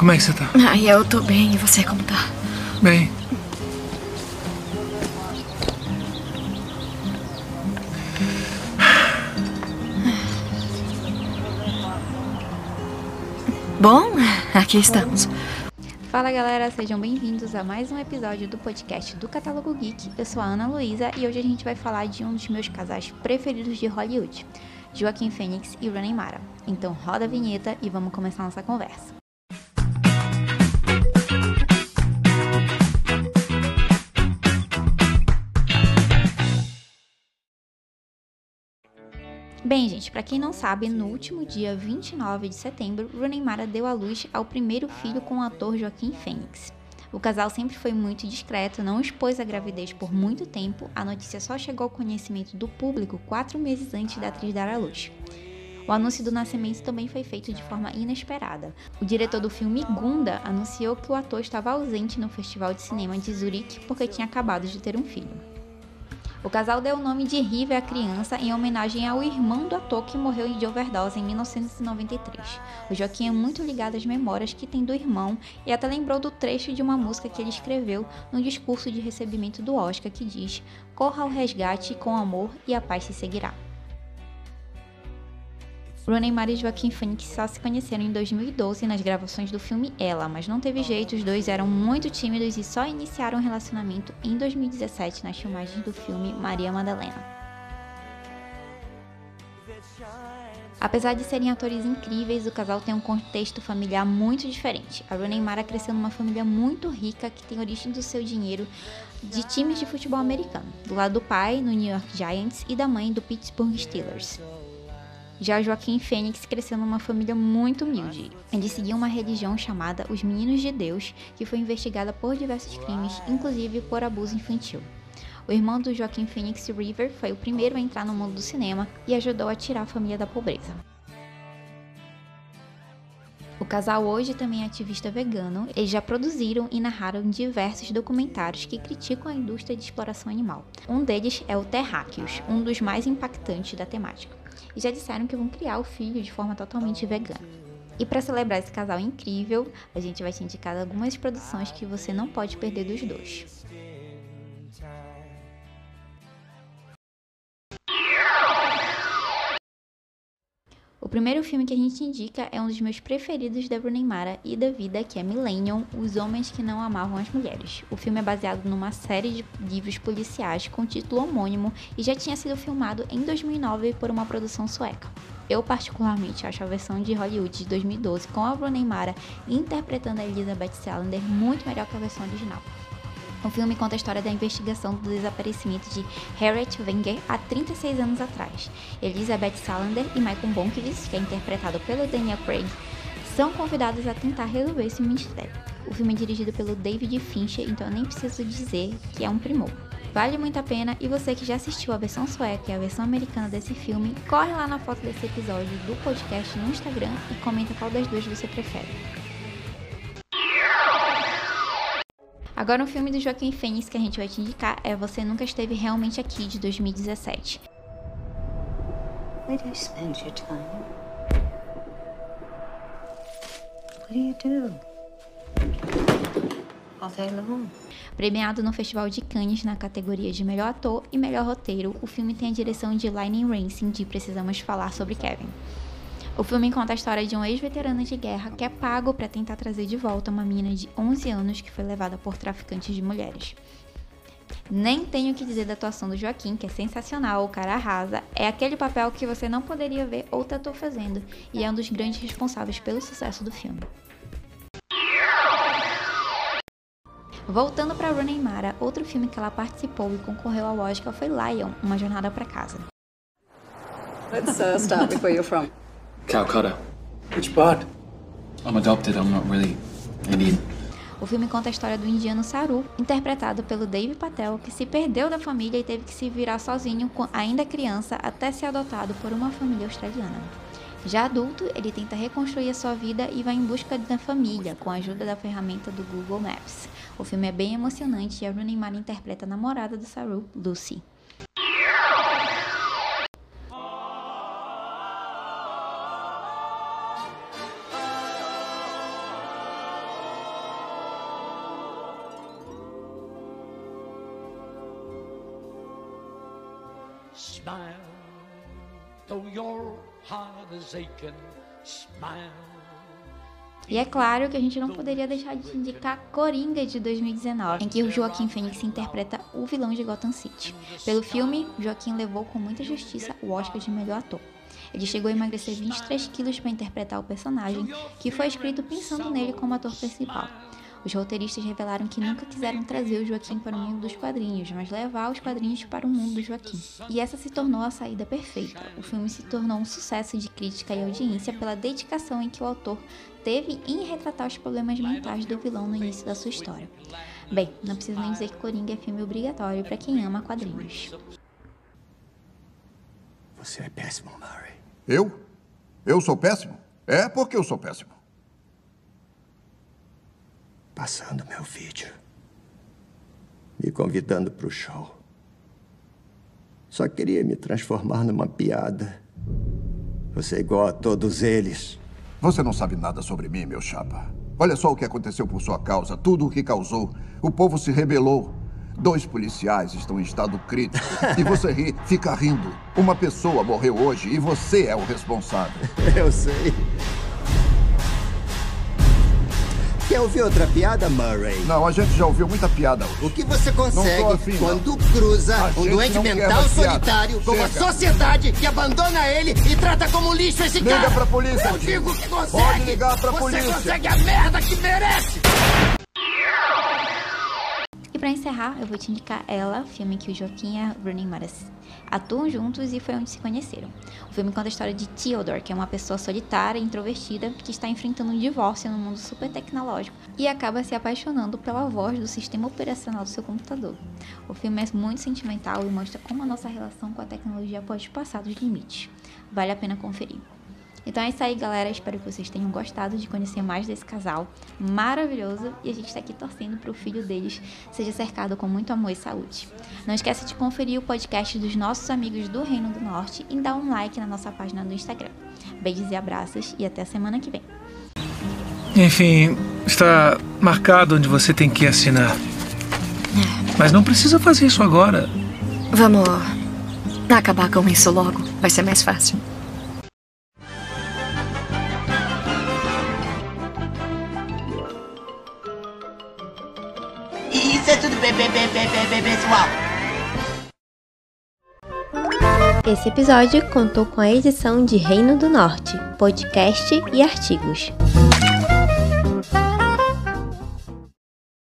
Como é que você tá? Ai, eu tô bem. E você, como tá? Bem. Bom, aqui estamos. Fala galera, sejam bem-vindos a mais um episódio do podcast do Catálogo Geek. Eu sou a Ana Luísa e hoje a gente vai falar de um dos meus casais preferidos de Hollywood, Joaquim Phoenix e Rooney Mara. Então roda a vinheta e vamos começar nossa conversa. Bem, gente, para quem não sabe, no último dia 29 de setembro, Rooney Mara deu à luz ao primeiro filho com o ator Joaquim Phoenix. O casal sempre foi muito discreto, não expôs a gravidez por muito tempo, a notícia só chegou ao conhecimento do público quatro meses antes da atriz dar à luz. O anúncio do nascimento também foi feito de forma inesperada. O diretor do filme Gunda anunciou que o ator estava ausente no Festival de Cinema de Zurique porque tinha acabado de ter um filho. O casal deu o nome de River à criança em homenagem ao irmão do ator que morreu de overdose em 1993. O Joaquim é muito ligado às memórias que tem do irmão e até lembrou do trecho de uma música que ele escreveu no discurso de recebimento do Oscar que diz: Corra ao resgate com amor e a paz se seguirá. Rooney Mara e Joaquim Phoenix só se conheceram em 2012 nas gravações do filme Ela, mas não teve jeito, os dois eram muito tímidos e só iniciaram o um relacionamento em 2017 nas filmagens do filme Maria Madalena. Apesar de serem atores incríveis, o casal tem um contexto familiar muito diferente. A Rooney Mara cresceu numa família muito rica que tem origem do seu dinheiro de times de futebol americano. Do lado do pai, no New York Giants, e da mãe, do Pittsburgh Steelers. Já Joaquim Fênix cresceu numa família muito humilde. Ele seguia uma religião chamada os Meninos de Deus, que foi investigada por diversos crimes, inclusive por abuso infantil. O irmão do Joaquim Phoenix River foi o primeiro a entrar no mundo do cinema e ajudou a tirar a família da pobreza. O casal hoje também é ativista vegano. Eles já produziram e narraram diversos documentários que criticam a indústria de exploração animal. Um deles é o Terráqueos, um dos mais impactantes da temática e já disseram que vão criar o filho de forma totalmente vegana. E para celebrar esse casal incrível, a gente vai te indicar algumas produções que você não pode perder dos dois. Primeiro filme que a gente indica é um dos meus preferidos da Bruna Mara e da vida, que é Millennium, Os Homens que Não Amavam as Mulheres. O filme é baseado numa série de livros policiais com título homônimo e já tinha sido filmado em 2009 por uma produção sueca. Eu particularmente acho a versão de Hollywood de 2012 com a Bruna Mara interpretando a Elizabeth Salander muito melhor que a versão original. O filme conta a história da investigação do desaparecimento de Harriet Wenger há 36 anos atrás. Elizabeth Salander e Michael Bonkiewicz, que é interpretado pelo Daniel Craig, são convidados a tentar resolver esse mistério. O filme é dirigido pelo David Fincher, então eu nem preciso dizer que é um primor. Vale muito a pena e você que já assistiu a versão sueca e a versão americana desse filme, corre lá na foto desse episódio do podcast no Instagram e comenta qual das duas você prefere. Agora, um filme do Joaquim Fênix que a gente vai te indicar é Você Nunca Esteve Realmente Aqui, de 2017. Where do you spend your time? What do you do? All day long. Premiado no Festival de Cannes na categoria de Melhor Ator e Melhor Roteiro, o filme tem a direção de Lightning Racing de Precisamos Falar sobre Kevin. O filme conta a história de um ex-veterano de guerra que é pago para tentar trazer de volta uma menina de 11 anos que foi levada por traficantes de mulheres. Nem tenho que dizer da atuação do Joaquim, que é sensacional, o cara arrasa. É aquele papel que você não poderia ver outro ator fazendo, e é um dos grandes responsáveis pelo sucesso do filme. Voltando para Rooney Mara, outro filme que ela participou e concorreu ao Oscar foi Lion, Uma Jornada para Casa. Let's uh, start with where you're from. Calcutta. Which part? I'm adopted, I'm not really Indian. O filme conta a história do indiano Saru, interpretado pelo Dave Patel, que se perdeu da família e teve que se virar sozinho, ainda criança, até ser adotado por uma família australiana. Já adulto, ele tenta reconstruir a sua vida e vai em busca da família, com a ajuda da ferramenta do Google Maps. O filme é bem emocionante e a Rooney Mara interpreta a namorada do Saru, Lucy. Smile, though your heart is aching. Smile. E é claro que a gente não poderia deixar de indicar Coringa de 2019, em que o Joaquim Phoenix interpreta o vilão de Gotham City. Pelo filme, Joaquim levou com muita justiça o Oscar de melhor ator. Ele chegou a emagrecer 23 quilos para interpretar o personagem, que foi escrito pensando nele como ator principal. Os roteiristas revelaram que nunca quiseram trazer o Joaquim para o mundo dos quadrinhos, mas levar os quadrinhos para o mundo do Joaquim. E essa se tornou a saída perfeita. O filme se tornou um sucesso de crítica e audiência pela dedicação em que o autor teve em retratar os problemas mentais do vilão no início da sua história. Bem, não preciso nem dizer que Coringa é filme obrigatório para quem ama quadrinhos. Você é péssimo, Murray. Eu? Eu sou péssimo? É porque eu sou péssimo. Passando meu vídeo. Me convidando pro show. Só queria me transformar numa piada. Você é igual a todos eles. Você não sabe nada sobre mim, meu chapa. Olha só o que aconteceu por sua causa, tudo o que causou. O povo se rebelou. Dois policiais estão em estado crítico. E você ri, fica rindo. Uma pessoa morreu hoje e você é o responsável. Eu sei. Quer ouvir outra piada, Murray? Não, a gente já ouviu muita piada hoje. O que você consegue afim, não. quando cruza A um doente não mental solitário com uma Chega. sociedade que abandona ele e trata como lixo esse Liga cara? pra polícia, Eu digo que consegue! Pode ligar pra você polícia. consegue a merda que merece! Encerrar, eu vou te indicar Ela, filme que o Joaquim e a Rooney Mara atuam juntos e foi onde se conheceram. O filme conta a história de Theodore, que é uma pessoa solitária e introvertida que está enfrentando um divórcio no mundo super tecnológico e acaba se apaixonando pela voz do sistema operacional do seu computador. O filme é muito sentimental e mostra como a nossa relação com a tecnologia pode passar dos limites. Vale a pena conferir. Então é isso aí, galera. Espero que vocês tenham gostado de conhecer mais desse casal maravilhoso. E a gente está aqui torcendo para o filho deles seja cercado com muito amor e saúde. Não esqueça de conferir o podcast dos nossos amigos do Reino do Norte e dar um like na nossa página do Instagram. Beijos e abraços e até a semana que vem. Enfim, está marcado onde você tem que assinar. Mas não precisa fazer isso agora. Vamos acabar com isso logo. Vai ser mais fácil. Tudo bem, bem, bem, bem, bem, bem, pessoal. Esse episódio contou com a edição de Reino do Norte, podcast e artigos.